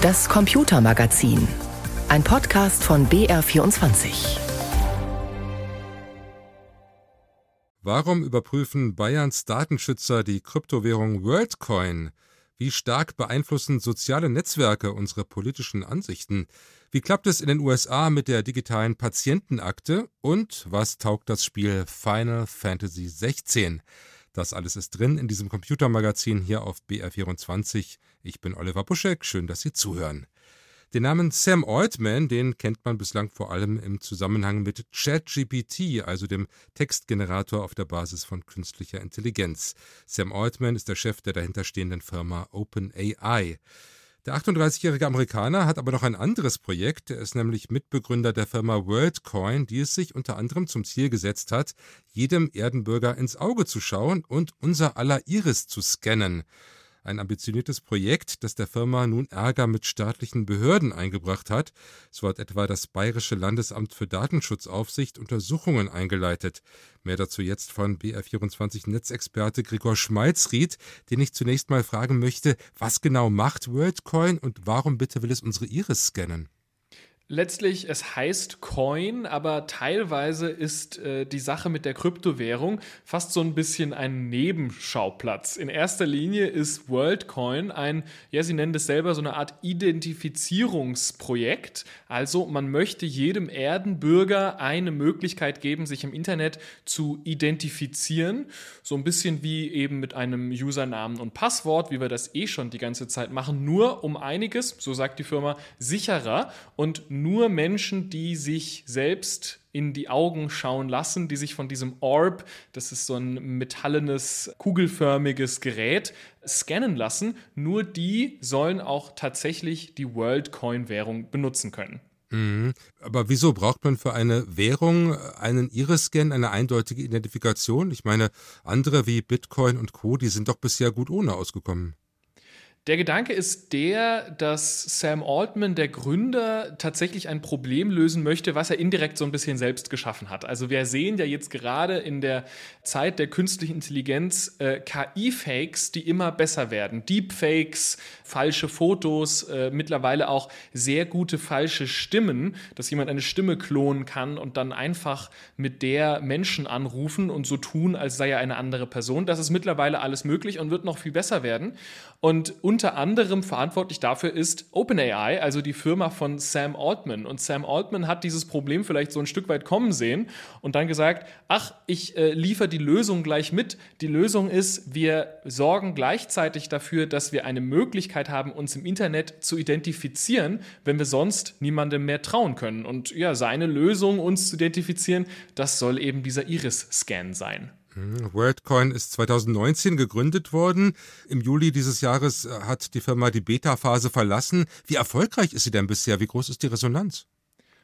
Das Computermagazin. Ein Podcast von BR24. Warum überprüfen Bayerns Datenschützer die Kryptowährung WorldCoin? Wie stark beeinflussen soziale Netzwerke unsere politischen Ansichten? Wie klappt es in den USA mit der digitalen Patientenakte? Und was taugt das Spiel Final Fantasy 16? Das alles ist drin in diesem Computermagazin hier auf BR24. Ich bin Oliver Buschek, schön, dass Sie zuhören. Den Namen Sam Altman, den kennt man bislang vor allem im Zusammenhang mit ChatGPT, also dem Textgenerator auf der Basis von künstlicher Intelligenz. Sam Altman ist der Chef der dahinterstehenden Firma OpenAI. Der 38-jährige Amerikaner hat aber noch ein anderes Projekt. Er ist nämlich Mitbegründer der Firma WorldCoin, die es sich unter anderem zum Ziel gesetzt hat, jedem Erdenbürger ins Auge zu schauen und unser aller Iris zu scannen. Ein ambitioniertes Projekt, das der Firma nun Ärger mit staatlichen Behörden eingebracht hat. So hat etwa das Bayerische Landesamt für Datenschutzaufsicht Untersuchungen eingeleitet. Mehr dazu jetzt von BR24 Netzexperte Gregor Schmalzried, den ich zunächst mal fragen möchte, was genau macht WorldCoin und warum bitte will es unsere Iris scannen? Letztlich, es heißt Coin, aber teilweise ist äh, die Sache mit der Kryptowährung fast so ein bisschen ein Nebenschauplatz. In erster Linie ist WorldCoin ein, ja, Sie nennen das selber so eine Art Identifizierungsprojekt. Also man möchte jedem Erdenbürger eine Möglichkeit geben, sich im Internet zu identifizieren. So ein bisschen wie eben mit einem Usernamen und Passwort, wie wir das eh schon die ganze Zeit machen, nur um einiges, so sagt die Firma, sicherer und nur Menschen, die sich selbst in die Augen schauen lassen, die sich von diesem Orb, das ist so ein metallenes, kugelförmiges Gerät, scannen lassen, nur die sollen auch tatsächlich die WorldCoin-Währung benutzen können. Mhm. Aber wieso braucht man für eine Währung einen Iris-Scan, eine eindeutige Identifikation? Ich meine, andere wie Bitcoin und Co., die sind doch bisher gut ohne ausgekommen. Der Gedanke ist der, dass Sam Altman, der Gründer, tatsächlich ein Problem lösen möchte, was er indirekt so ein bisschen selbst geschaffen hat. Also wir sehen ja jetzt gerade in der Zeit der künstlichen Intelligenz äh, KI-Fakes, die immer besser werden. Deepfakes, falsche Fotos, äh, mittlerweile auch sehr gute falsche Stimmen, dass jemand eine Stimme klonen kann und dann einfach mit der Menschen anrufen und so tun, als sei er eine andere Person. Das ist mittlerweile alles möglich und wird noch viel besser werden. Und unter anderem verantwortlich dafür ist OpenAI, also die Firma von Sam Altman. Und Sam Altman hat dieses Problem vielleicht so ein Stück weit kommen sehen und dann gesagt, ach, ich äh, liefere die Lösung gleich mit. Die Lösung ist, wir sorgen gleichzeitig dafür, dass wir eine Möglichkeit haben, uns im Internet zu identifizieren, wenn wir sonst niemandem mehr trauen können. Und ja, seine Lösung, uns zu identifizieren, das soll eben dieser Iris-Scan sein. Mhm. WorldCoin ist 2019 gegründet worden. Im Juli dieses Jahres äh, hat die Firma die Beta-Phase verlassen. Wie erfolgreich ist sie denn bisher? Wie groß ist die Resonanz?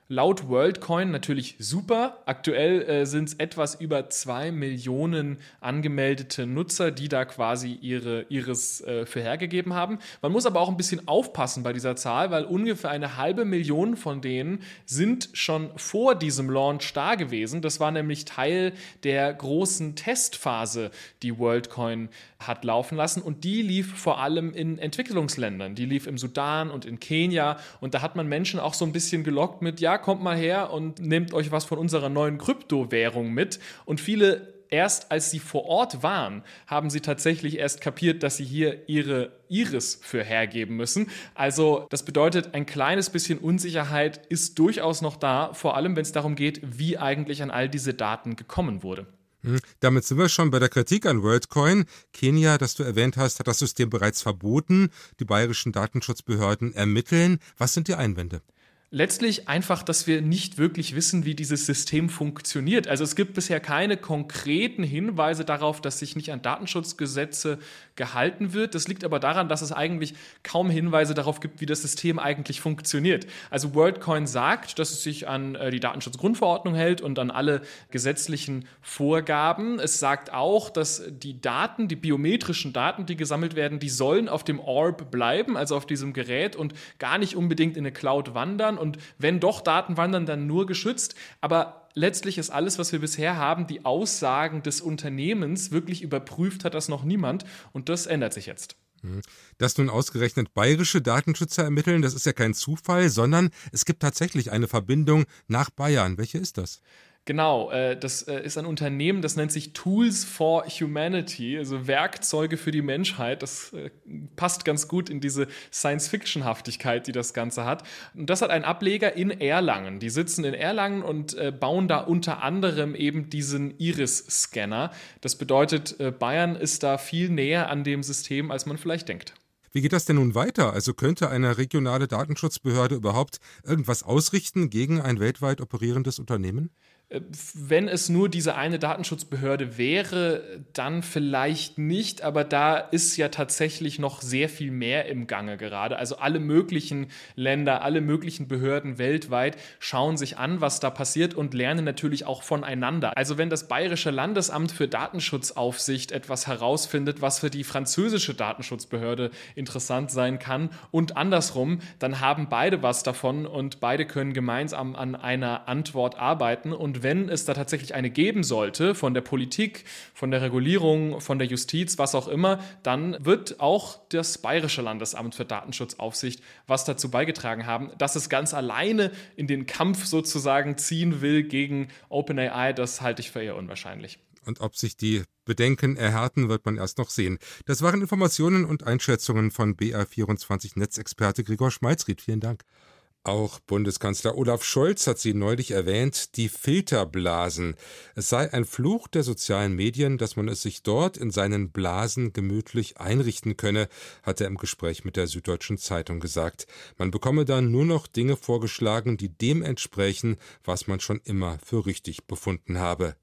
Laut WorldCoin natürlich super. Aktuell äh, sind es etwas über zwei Millionen angemeldete Nutzer, die da quasi ihre Iris äh, für hergegeben haben. Man muss aber auch ein bisschen aufpassen bei dieser Zahl, weil ungefähr eine halbe Million von denen sind schon vor diesem Launch da gewesen. Das war nämlich Teil der großen Testphase, die WorldCoin hat laufen lassen. Und die lief vor allem in Entwicklungsländern. Die lief im Sudan und in Kenia. Und da hat man Menschen auch so ein bisschen gelockt mit, ja, kommt mal her und nehmt euch was von unserer neuen Kryptowährung mit. Und viele erst als sie vor Ort waren, haben sie tatsächlich erst kapiert, dass sie hier ihre Iris für hergeben müssen. Also das bedeutet, ein kleines bisschen Unsicherheit ist durchaus noch da, vor allem wenn es darum geht, wie eigentlich an all diese Daten gekommen wurde. Hm, damit sind wir schon bei der Kritik an WorldCoin. Kenia, das du erwähnt hast, hat das System bereits verboten. Die bayerischen Datenschutzbehörden ermitteln. Was sind die Einwände? Letztlich einfach, dass wir nicht wirklich wissen, wie dieses System funktioniert. Also es gibt bisher keine konkreten Hinweise darauf, dass sich nicht an Datenschutzgesetze gehalten wird. Das liegt aber daran, dass es eigentlich kaum Hinweise darauf gibt, wie das System eigentlich funktioniert. Also WorldCoin sagt, dass es sich an äh, die Datenschutzgrundverordnung hält und an alle gesetzlichen Vorgaben. Es sagt auch, dass die Daten, die biometrischen Daten, die gesammelt werden, die sollen auf dem Orb bleiben, also auf diesem Gerät und gar nicht unbedingt in eine Cloud wandern und wenn doch Daten wandern, dann nur geschützt. Aber letztlich ist alles, was wir bisher haben, die Aussagen des Unternehmens. Wirklich überprüft hat das noch niemand und das ändert sich jetzt. Hm. Dass nun ausgerechnet bayerische Datenschützer ermitteln, das ist ja kein Zufall, sondern es gibt tatsächlich eine Verbindung nach Bayern. Welche ist das? Genau, äh, das äh, ist ein Unternehmen, das nennt sich Tools for Humanity, also Werkzeuge für die Menschheit. Das äh, passt ganz gut in diese Science-Fiction-Haftigkeit, die das Ganze hat. Und das hat einen Ableger in Erlangen. Die sitzen in Erlangen und bauen da unter anderem eben diesen Iris-Scanner. Das bedeutet, Bayern ist da viel näher an dem System, als man vielleicht denkt. Wie geht das denn nun weiter? Also könnte eine regionale Datenschutzbehörde überhaupt irgendwas ausrichten gegen ein weltweit operierendes Unternehmen? Wenn es nur diese eine Datenschutzbehörde wäre, dann vielleicht nicht, aber da ist ja tatsächlich noch sehr viel mehr im Gange gerade. Also alle möglichen Länder, alle möglichen Behörden weltweit schauen sich an, was da passiert und lernen natürlich auch voneinander. Also wenn das Bayerische Landesamt für Datenschutzaufsicht etwas herausfindet, was für die französische Datenschutzbehörde interessant sein kann und andersrum, dann haben beide was davon und beide können gemeinsam an einer Antwort arbeiten und wenn es da tatsächlich eine geben sollte, von der Politik, von der Regulierung, von der Justiz, was auch immer, dann wird auch das Bayerische Landesamt für Datenschutzaufsicht was dazu beigetragen haben, dass es ganz alleine in den Kampf sozusagen ziehen will gegen OpenAI. Das halte ich für eher unwahrscheinlich. Und ob sich die Bedenken erhärten, wird man erst noch sehen. Das waren Informationen und Einschätzungen von BR24 Netzexperte Gregor Schmalzried. Vielen Dank. Auch Bundeskanzler Olaf Scholz hat sie neulich erwähnt, die Filterblasen. Es sei ein Fluch der sozialen Medien, dass man es sich dort in seinen Blasen gemütlich einrichten könne, hat er im Gespräch mit der Süddeutschen Zeitung gesagt. Man bekomme dann nur noch Dinge vorgeschlagen, die dem entsprechen, was man schon immer für richtig befunden habe.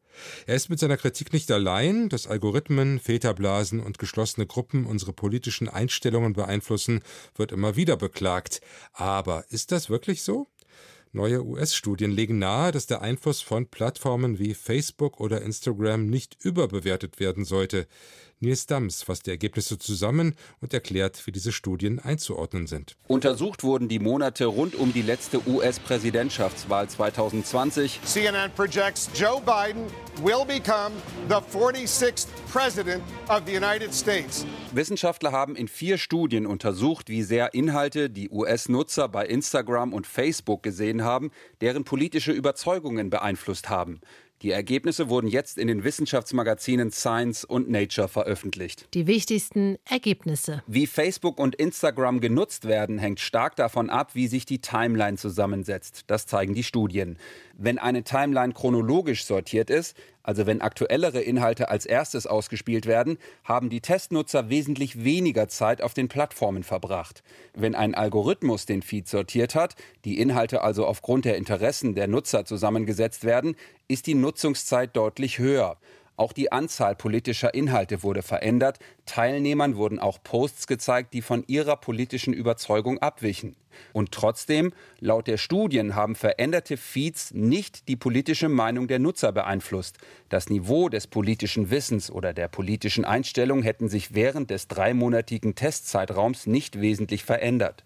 Er ist mit seiner Kritik nicht allein, dass Algorithmen, Filterblasen und geschlossene Gruppen unsere politischen Einstellungen beeinflussen, wird immer wieder beklagt. Aber ist das wirklich so? Neue US-Studien legen nahe, dass der Einfluss von Plattformen wie Facebook oder Instagram nicht überbewertet werden sollte. Nils Dams fasst die Ergebnisse zusammen und erklärt, wie diese Studien einzuordnen sind. Untersucht wurden die Monate rund um die letzte US-Präsidentschaftswahl 2020. CNN projects Joe Biden will become the 46th president of the United States. Wissenschaftler haben in vier Studien untersucht, wie sehr Inhalte die US-Nutzer bei Instagram und Facebook gesehen haben, deren politische Überzeugungen beeinflusst haben. Die Ergebnisse wurden jetzt in den Wissenschaftsmagazinen Science und Nature veröffentlicht. Die wichtigsten Ergebnisse. Wie Facebook und Instagram genutzt werden, hängt stark davon ab, wie sich die Timeline zusammensetzt. Das zeigen die Studien. Wenn eine Timeline chronologisch sortiert ist, also wenn aktuellere Inhalte als erstes ausgespielt werden, haben die Testnutzer wesentlich weniger Zeit auf den Plattformen verbracht. Wenn ein Algorithmus den Feed sortiert hat, die Inhalte also aufgrund der Interessen der Nutzer zusammengesetzt werden, ist die Nutzungszeit deutlich höher. Auch die Anzahl politischer Inhalte wurde verändert. Teilnehmern wurden auch Posts gezeigt, die von ihrer politischen Überzeugung abwichen. Und trotzdem, laut der Studien haben veränderte Feeds nicht die politische Meinung der Nutzer beeinflusst. Das Niveau des politischen Wissens oder der politischen Einstellung hätten sich während des dreimonatigen Testzeitraums nicht wesentlich verändert.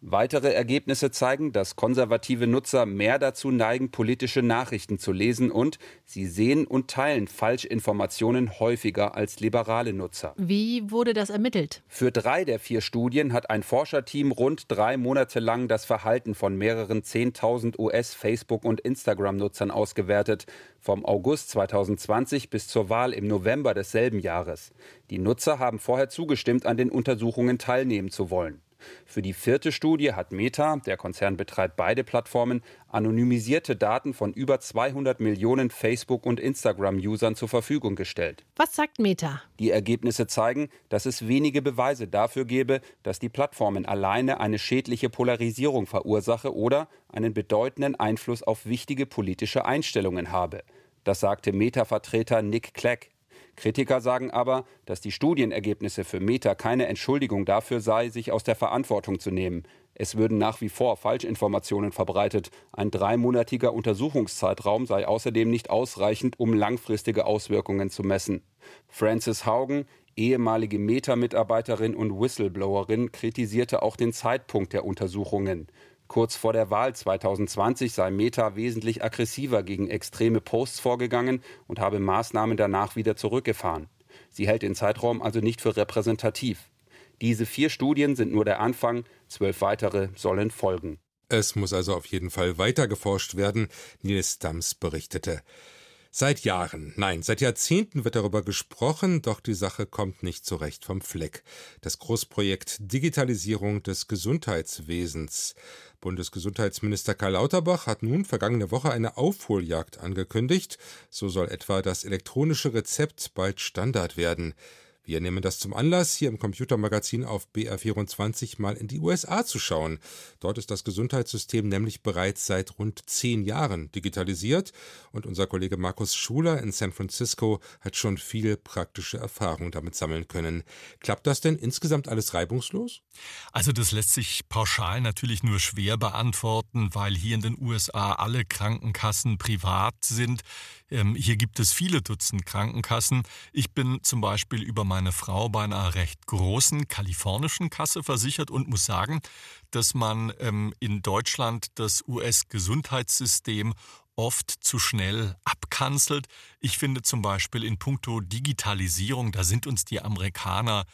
Weitere Ergebnisse zeigen, dass konservative Nutzer mehr dazu neigen, politische Nachrichten zu lesen und sie sehen und teilen Falschinformationen häufiger als liberale Nutzer. Wie wurde das ermittelt? Für drei der vier Studien hat ein Forscherteam rund drei Monate monatelang das Verhalten von mehreren 10.000 US-Facebook- und Instagram-Nutzern ausgewertet, vom August 2020 bis zur Wahl im November desselben Jahres. Die Nutzer haben vorher zugestimmt, an den Untersuchungen teilnehmen zu wollen. Für die vierte Studie hat Meta, der Konzern betreibt beide Plattformen, anonymisierte Daten von über 200 Millionen Facebook- und Instagram-Usern zur Verfügung gestellt. Was sagt Meta? Die Ergebnisse zeigen, dass es wenige Beweise dafür gebe, dass die Plattformen alleine eine schädliche Polarisierung verursache oder einen bedeutenden Einfluss auf wichtige politische Einstellungen habe. Das sagte Meta-Vertreter Nick Clegg. Kritiker sagen aber, dass die Studienergebnisse für Meta keine Entschuldigung dafür sei, sich aus der Verantwortung zu nehmen. Es würden nach wie vor Falschinformationen verbreitet. Ein dreimonatiger Untersuchungszeitraum sei außerdem nicht ausreichend, um langfristige Auswirkungen zu messen. Frances Haugen, ehemalige Meta-Mitarbeiterin und Whistleblowerin, kritisierte auch den Zeitpunkt der Untersuchungen. Kurz vor der Wahl 2020 sei Meta wesentlich aggressiver gegen extreme Posts vorgegangen und habe Maßnahmen danach wieder zurückgefahren. Sie hält den Zeitraum also nicht für repräsentativ. Diese vier Studien sind nur der Anfang, zwölf weitere sollen folgen. Es muss also auf jeden Fall weiter geforscht werden, Nils Dams berichtete. Seit Jahren, nein, seit Jahrzehnten wird darüber gesprochen, doch die Sache kommt nicht so recht vom Fleck. Das Großprojekt Digitalisierung des Gesundheitswesens. Bundesgesundheitsminister Karl Lauterbach hat nun vergangene Woche eine Aufholjagd angekündigt. So soll etwa das elektronische Rezept bald Standard werden. Wir nehmen das zum Anlass, hier im Computermagazin auf BR24 mal in die USA zu schauen. Dort ist das Gesundheitssystem nämlich bereits seit rund zehn Jahren digitalisiert und unser Kollege Markus Schuler in San Francisco hat schon viel praktische Erfahrung damit sammeln können. Klappt das denn insgesamt alles reibungslos? Also das lässt sich pauschal natürlich nur schwer beantworten, weil hier in den USA alle Krankenkassen privat sind. Ähm, hier gibt es viele Dutzend Krankenkassen. Ich bin zum Beispiel über mein meine Frau bei einer recht großen kalifornischen Kasse versichert und muss sagen, dass man ähm, in Deutschland das US-Gesundheitssystem oft zu schnell abkanzelt. Ich finde zum Beispiel in puncto Digitalisierung, da sind uns die Amerikaner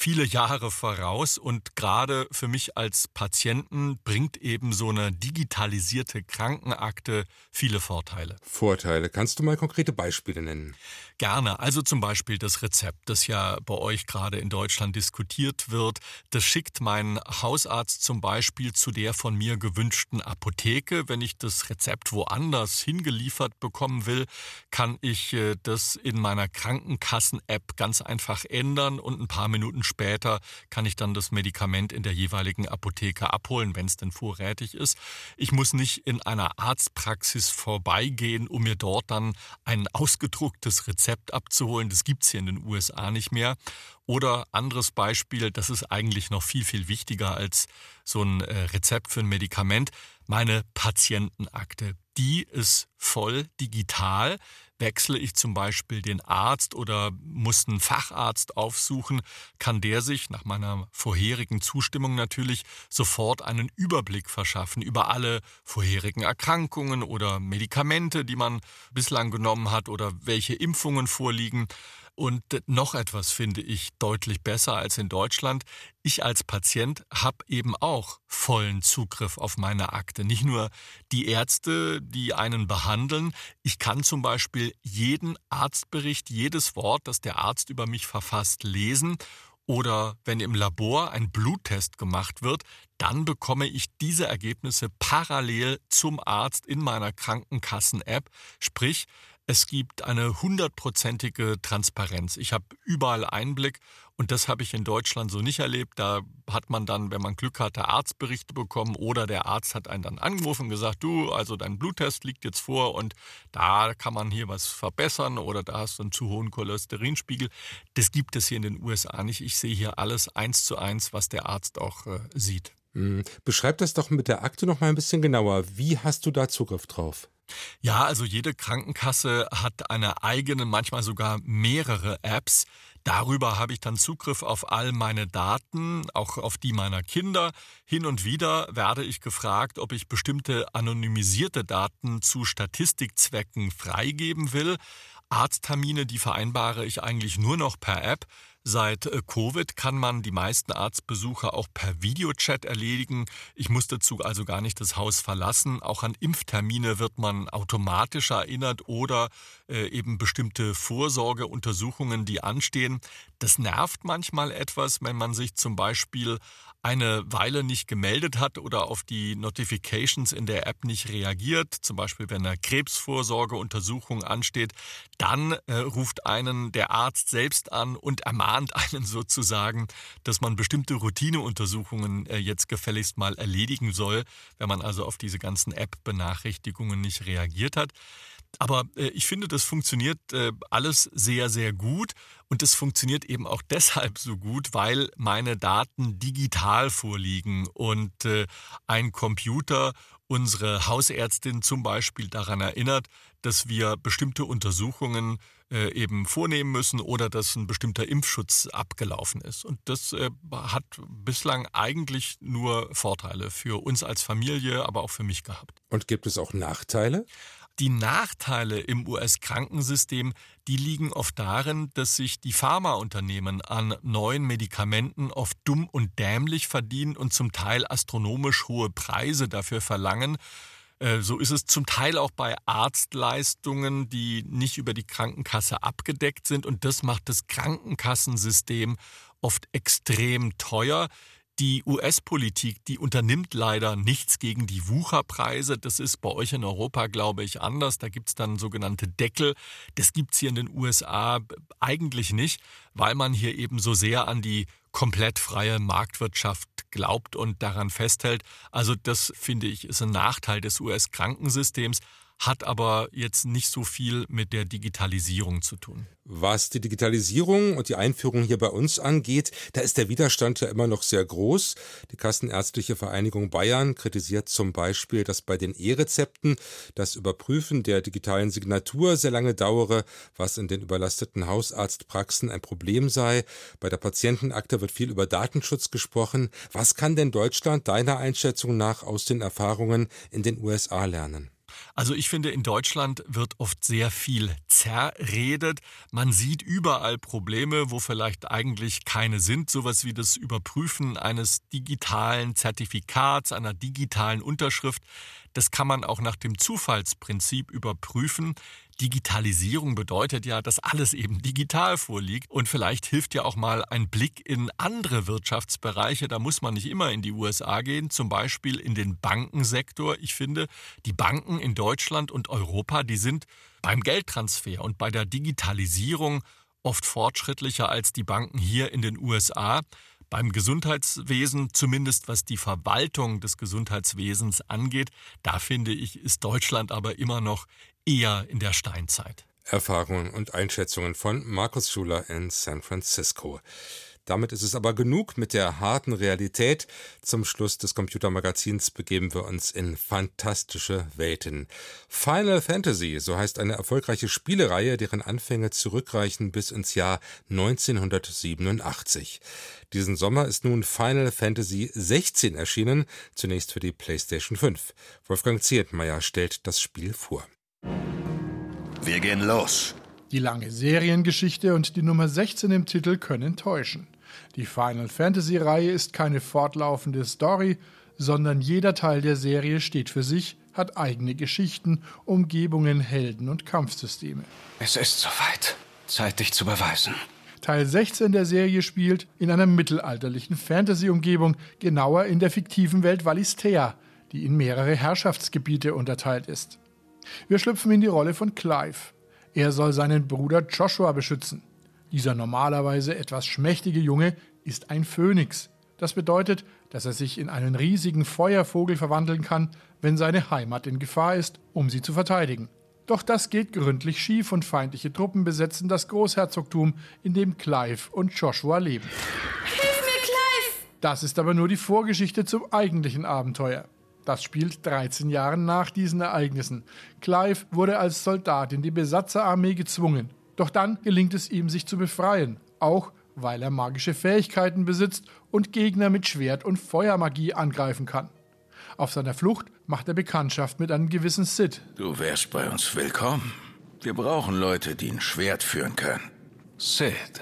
viele Jahre voraus und gerade für mich als Patienten bringt eben so eine digitalisierte Krankenakte viele Vorteile. Vorteile. Kannst du mal konkrete Beispiele nennen? Gerne. Also zum Beispiel das Rezept, das ja bei euch gerade in Deutschland diskutiert wird. Das schickt mein Hausarzt zum Beispiel zu der von mir gewünschten Apotheke. Wenn ich das Rezept woanders hingeliefert bekommen will, kann ich äh, das in meiner Krankenkassen-App ganz einfach ändern und ein paar Minuten später kann ich dann das Medikament in der jeweiligen Apotheke abholen, wenn es denn vorrätig ist. Ich muss nicht in einer Arztpraxis vorbeigehen, um mir dort dann ein ausgedrucktes Rezept abzuholen. Das gibt es hier in den USA nicht mehr. Oder anderes Beispiel, das ist eigentlich noch viel, viel wichtiger als so ein äh, Rezept für ein Medikament. Meine Patientenakte, die ist voll digital. Wechsle ich zum Beispiel den Arzt oder muss einen Facharzt aufsuchen, kann der sich nach meiner vorherigen Zustimmung natürlich sofort einen Überblick verschaffen über alle vorherigen Erkrankungen oder Medikamente, die man bislang genommen hat oder welche Impfungen vorliegen. Und noch etwas finde ich deutlich besser als in Deutschland. Ich als Patient habe eben auch vollen Zugriff auf meine Akte. Nicht nur die Ärzte, die einen behandeln. Ich kann zum Beispiel jeden Arztbericht, jedes Wort, das der Arzt über mich verfasst, lesen oder wenn im Labor ein Bluttest gemacht wird, dann bekomme ich diese Ergebnisse parallel zum Arzt in meiner Krankenkassen-App. Sprich, es gibt eine hundertprozentige Transparenz. Ich habe überall Einblick und das habe ich in Deutschland so nicht erlebt. Da hat man dann, wenn man Glück hatte, Arztberichte bekommen oder der Arzt hat einen dann angerufen und gesagt, du, also dein Bluttest liegt jetzt vor und da kann man hier was verbessern oder da hast du einen zu hohen Cholesterinspiegel. Das gibt es hier in den USA nicht. Ich sehe hier alles eins zu eins, was der Arzt auch äh, sieht. Hm. Beschreib das doch mit der Akte noch mal ein bisschen genauer. Wie hast du da Zugriff drauf? Ja, also jede Krankenkasse hat eine eigene, manchmal sogar mehrere Apps. Darüber habe ich dann Zugriff auf all meine Daten, auch auf die meiner Kinder. Hin und wieder werde ich gefragt, ob ich bestimmte anonymisierte Daten zu Statistikzwecken freigeben will. Arzttermine, die vereinbare ich eigentlich nur noch per App. Seit äh, Covid kann man die meisten Arztbesuche auch per Videochat erledigen. Ich muss dazu also gar nicht das Haus verlassen. Auch an Impftermine wird man automatisch erinnert oder äh, eben bestimmte Vorsorgeuntersuchungen, die anstehen. Das nervt manchmal etwas, wenn man sich zum Beispiel eine Weile nicht gemeldet hat oder auf die Notifications in der App nicht reagiert, zum Beispiel wenn eine Krebsvorsorgeuntersuchung ansteht, dann äh, ruft einen der Arzt selbst an und ermahnt einen sozusagen, dass man bestimmte Routineuntersuchungen äh, jetzt gefälligst mal erledigen soll, wenn man also auf diese ganzen App-Benachrichtigungen nicht reagiert hat. Aber äh, ich finde, das funktioniert äh, alles sehr, sehr gut. Und es funktioniert eben auch deshalb so gut, weil meine Daten digital vorliegen und äh, ein Computer unsere Hausärztin zum Beispiel daran erinnert, dass wir bestimmte Untersuchungen äh, eben vornehmen müssen oder dass ein bestimmter Impfschutz abgelaufen ist. Und das äh, hat bislang eigentlich nur Vorteile für uns als Familie, aber auch für mich gehabt. Und gibt es auch Nachteile? Die Nachteile im US-Krankensystem, die liegen oft darin, dass sich die Pharmaunternehmen an neuen Medikamenten oft dumm und dämlich verdienen und zum Teil astronomisch hohe Preise dafür verlangen. Äh, so ist es zum Teil auch bei Arztleistungen, die nicht über die Krankenkasse abgedeckt sind. Und das macht das Krankenkassensystem oft extrem teuer. Die US-Politik, die unternimmt leider nichts gegen die Wucherpreise. Das ist bei euch in Europa, glaube ich, anders. Da gibt es dann sogenannte Deckel. Das gibt es hier in den USA eigentlich nicht, weil man hier eben so sehr an die komplett freie Marktwirtschaft glaubt und daran festhält. Also das finde ich ist ein Nachteil des US-Krankensystems hat aber jetzt nicht so viel mit der Digitalisierung zu tun. Was die Digitalisierung und die Einführung hier bei uns angeht, da ist der Widerstand ja immer noch sehr groß. Die Kassenärztliche Vereinigung Bayern kritisiert zum Beispiel, dass bei den E-Rezepten das Überprüfen der digitalen Signatur sehr lange dauere, was in den überlasteten Hausarztpraxen ein Problem sei. Bei der Patientenakte wird viel über Datenschutz gesprochen. Was kann denn Deutschland deiner Einschätzung nach aus den Erfahrungen in den USA lernen? Also ich finde, in Deutschland wird oft sehr viel zerredet. Man sieht überall Probleme, wo vielleicht eigentlich keine sind. Sowas wie das Überprüfen eines digitalen Zertifikats, einer digitalen Unterschrift. Das kann man auch nach dem Zufallsprinzip überprüfen. Digitalisierung bedeutet ja, dass alles eben digital vorliegt. Und vielleicht hilft ja auch mal ein Blick in andere Wirtschaftsbereiche. Da muss man nicht immer in die USA gehen, zum Beispiel in den Bankensektor. Ich finde, die Banken in Deutschland und Europa, die sind beim Geldtransfer und bei der Digitalisierung oft fortschrittlicher als die Banken hier in den USA. Beim Gesundheitswesen, zumindest was die Verwaltung des Gesundheitswesens angeht, da finde ich, ist Deutschland aber immer noch eher in der Steinzeit. Erfahrungen und Einschätzungen von Markus Schuler in San Francisco. Damit ist es aber genug mit der harten Realität. Zum Schluss des Computermagazins begeben wir uns in fantastische Welten. Final Fantasy, so heißt eine erfolgreiche Spielereihe, deren Anfänge zurückreichen bis ins Jahr 1987. Diesen Sommer ist nun Final Fantasy 16 erschienen, zunächst für die PlayStation 5. Wolfgang Ziertmeier stellt das Spiel vor. Wir gehen los. Die lange Seriengeschichte und die Nummer 16 im Titel können täuschen. Die Final Fantasy-Reihe ist keine fortlaufende Story, sondern jeder Teil der Serie steht für sich, hat eigene Geschichten, Umgebungen, Helden und Kampfsysteme. Es ist soweit. Zeit, dich zu beweisen. Teil 16 der Serie spielt in einer mittelalterlichen Fantasy-Umgebung, genauer in der fiktiven Welt Valistea, die in mehrere Herrschaftsgebiete unterteilt ist. Wir schlüpfen in die Rolle von Clive. Er soll seinen Bruder Joshua beschützen. Dieser normalerweise etwas schmächtige Junge ist ein Phönix. Das bedeutet, dass er sich in einen riesigen Feuervogel verwandeln kann, wenn seine Heimat in Gefahr ist, um sie zu verteidigen. Doch das geht gründlich schief und feindliche Truppen besetzen das Großherzogtum, in dem Clive und Joshua leben. Hilf mir, Clive! Das ist aber nur die Vorgeschichte zum eigentlichen Abenteuer. Das spielt 13 Jahre nach diesen Ereignissen. Clive wurde als Soldat in die Besatzerarmee gezwungen. Doch dann gelingt es ihm, sich zu befreien, auch weil er magische Fähigkeiten besitzt und Gegner mit Schwert und Feuermagie angreifen kann. Auf seiner Flucht macht er Bekanntschaft mit einem gewissen Sid. Du wärst bei uns willkommen. Wir brauchen Leute, die ein Schwert führen können. Sid,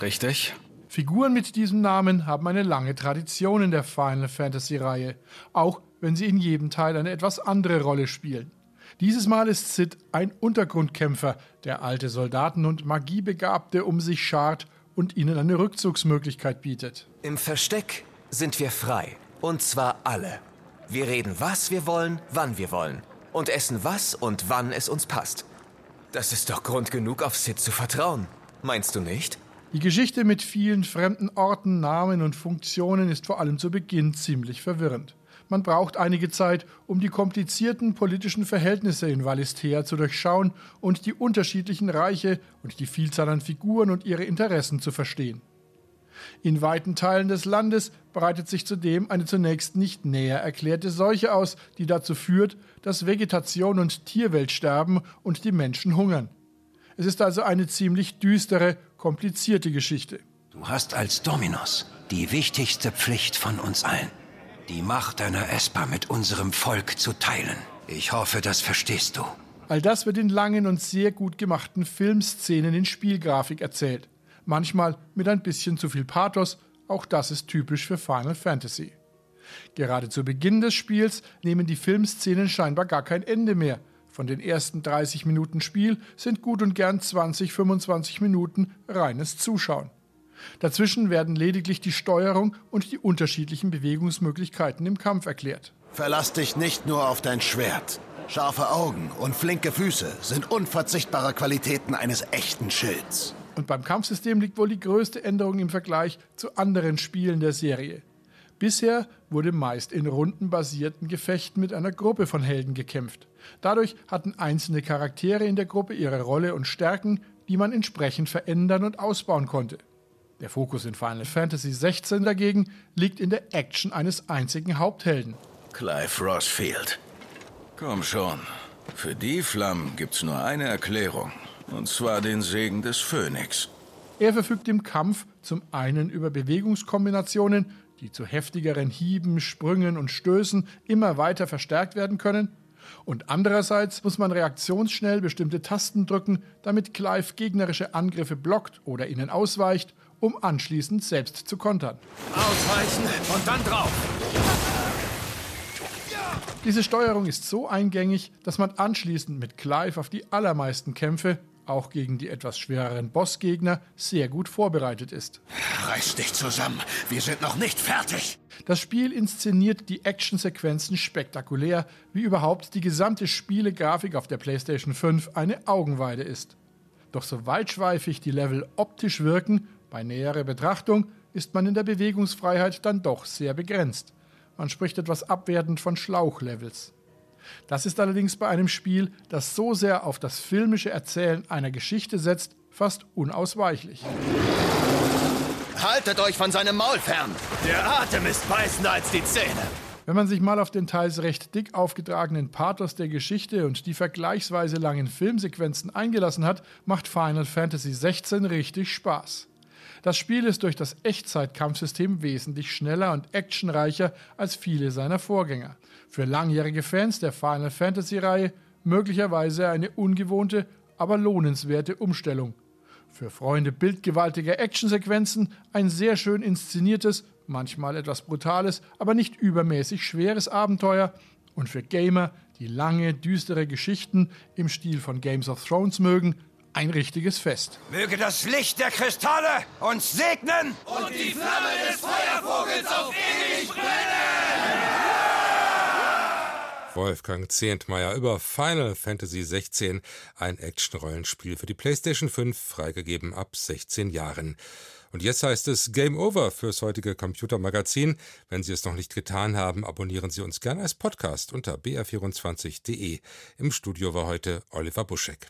richtig? Figuren mit diesem Namen haben eine lange Tradition in der Final Fantasy Reihe, auch wenn sie in jedem Teil eine etwas andere Rolle spielen. Dieses Mal ist Sid ein Untergrundkämpfer, der alte Soldaten und Magiebegabte um sich schart und ihnen eine Rückzugsmöglichkeit bietet. Im Versteck sind wir frei. Und zwar alle. Wir reden, was wir wollen, wann wir wollen. Und essen was und wann es uns passt. Das ist doch Grund genug, auf Sid zu vertrauen. Meinst du nicht? Die Geschichte mit vielen fremden Orten, Namen und Funktionen ist vor allem zu Beginn ziemlich verwirrend. Man braucht einige Zeit, um die komplizierten politischen Verhältnisse in Valistea zu durchschauen und die unterschiedlichen Reiche und die Vielzahl an Figuren und ihre Interessen zu verstehen. In weiten Teilen des Landes breitet sich zudem eine zunächst nicht näher erklärte Seuche aus, die dazu führt, dass Vegetation und Tierwelt sterben und die Menschen hungern. Es ist also eine ziemlich düstere, komplizierte Geschichte. Du hast als Dominus die wichtigste Pflicht von uns allen die Macht deiner Esper mit unserem Volk zu teilen. Ich hoffe, das verstehst du. All das wird in langen und sehr gut gemachten Filmszenen in Spielgrafik erzählt. Manchmal mit ein bisschen zu viel Pathos, auch das ist typisch für Final Fantasy. Gerade zu Beginn des Spiels nehmen die Filmszenen scheinbar gar kein Ende mehr. Von den ersten 30 Minuten Spiel sind gut und gern 20, 25 Minuten reines Zuschauen. Dazwischen werden lediglich die Steuerung und die unterschiedlichen Bewegungsmöglichkeiten im Kampf erklärt. Verlass dich nicht nur auf dein Schwert. Scharfe Augen und flinke Füße sind unverzichtbare Qualitäten eines echten Schilds. Und beim Kampfsystem liegt wohl die größte Änderung im Vergleich zu anderen Spielen der Serie. Bisher wurde meist in rundenbasierten Gefechten mit einer Gruppe von Helden gekämpft. Dadurch hatten einzelne Charaktere in der Gruppe ihre Rolle und Stärken, die man entsprechend verändern und ausbauen konnte. Der Fokus in Final Fantasy XVI dagegen liegt in der Action eines einzigen Haupthelden. Clive Rossfield. Komm schon. Für die Flammen gibt's nur eine Erklärung. Und zwar den Segen des Phönix. Er verfügt im Kampf zum einen über Bewegungskombinationen, die zu heftigeren Hieben, Sprüngen und Stößen immer weiter verstärkt werden können. Und andererseits muss man reaktionsschnell bestimmte Tasten drücken, damit Clive gegnerische Angriffe blockt oder ihnen ausweicht, um anschließend selbst zu kontern. Ausweichen und dann drauf! Diese Steuerung ist so eingängig, dass man anschließend mit Clive auf die allermeisten Kämpfe auch gegen die etwas schwereren Bossgegner, sehr gut vorbereitet ist. Reiß dich zusammen, wir sind noch nicht fertig. Das Spiel inszeniert die Actionsequenzen spektakulär, wie überhaupt die gesamte Spielegrafik auf der PlayStation 5 eine Augenweide ist. Doch so weitschweifig die Level optisch wirken, bei näherer Betrachtung ist man in der Bewegungsfreiheit dann doch sehr begrenzt. Man spricht etwas abwertend von Schlauchlevels. Das ist allerdings bei einem Spiel, das so sehr auf das filmische Erzählen einer Geschichte setzt, fast unausweichlich. Haltet euch von seinem Maul fern! Der Atem ist beißender als die Zähne! Wenn man sich mal auf den teils recht dick aufgetragenen Pathos der Geschichte und die vergleichsweise langen Filmsequenzen eingelassen hat, macht Final Fantasy XVI richtig Spaß. Das Spiel ist durch das Echtzeitkampfsystem wesentlich schneller und actionreicher als viele seiner Vorgänger. Für langjährige Fans der Final Fantasy-Reihe möglicherweise eine ungewohnte, aber lohnenswerte Umstellung. Für Freunde bildgewaltiger Actionsequenzen ein sehr schön inszeniertes, manchmal etwas brutales, aber nicht übermäßig schweres Abenteuer. Und für Gamer, die lange, düstere Geschichten im Stil von Games of Thrones mögen, ein richtiges Fest. Möge das Licht der Kristalle uns segnen und die Flamme des Feuervogels auf ewig brennen! Wolfgang Zehntmeier über Final Fantasy 16, ein Action-Rollenspiel für die PlayStation 5, freigegeben ab 16 Jahren. Und jetzt heißt es Game Over fürs heutige Computermagazin. Wenn Sie es noch nicht getan haben, abonnieren Sie uns gerne als Podcast unter br24.de. Im Studio war heute Oliver Buschek.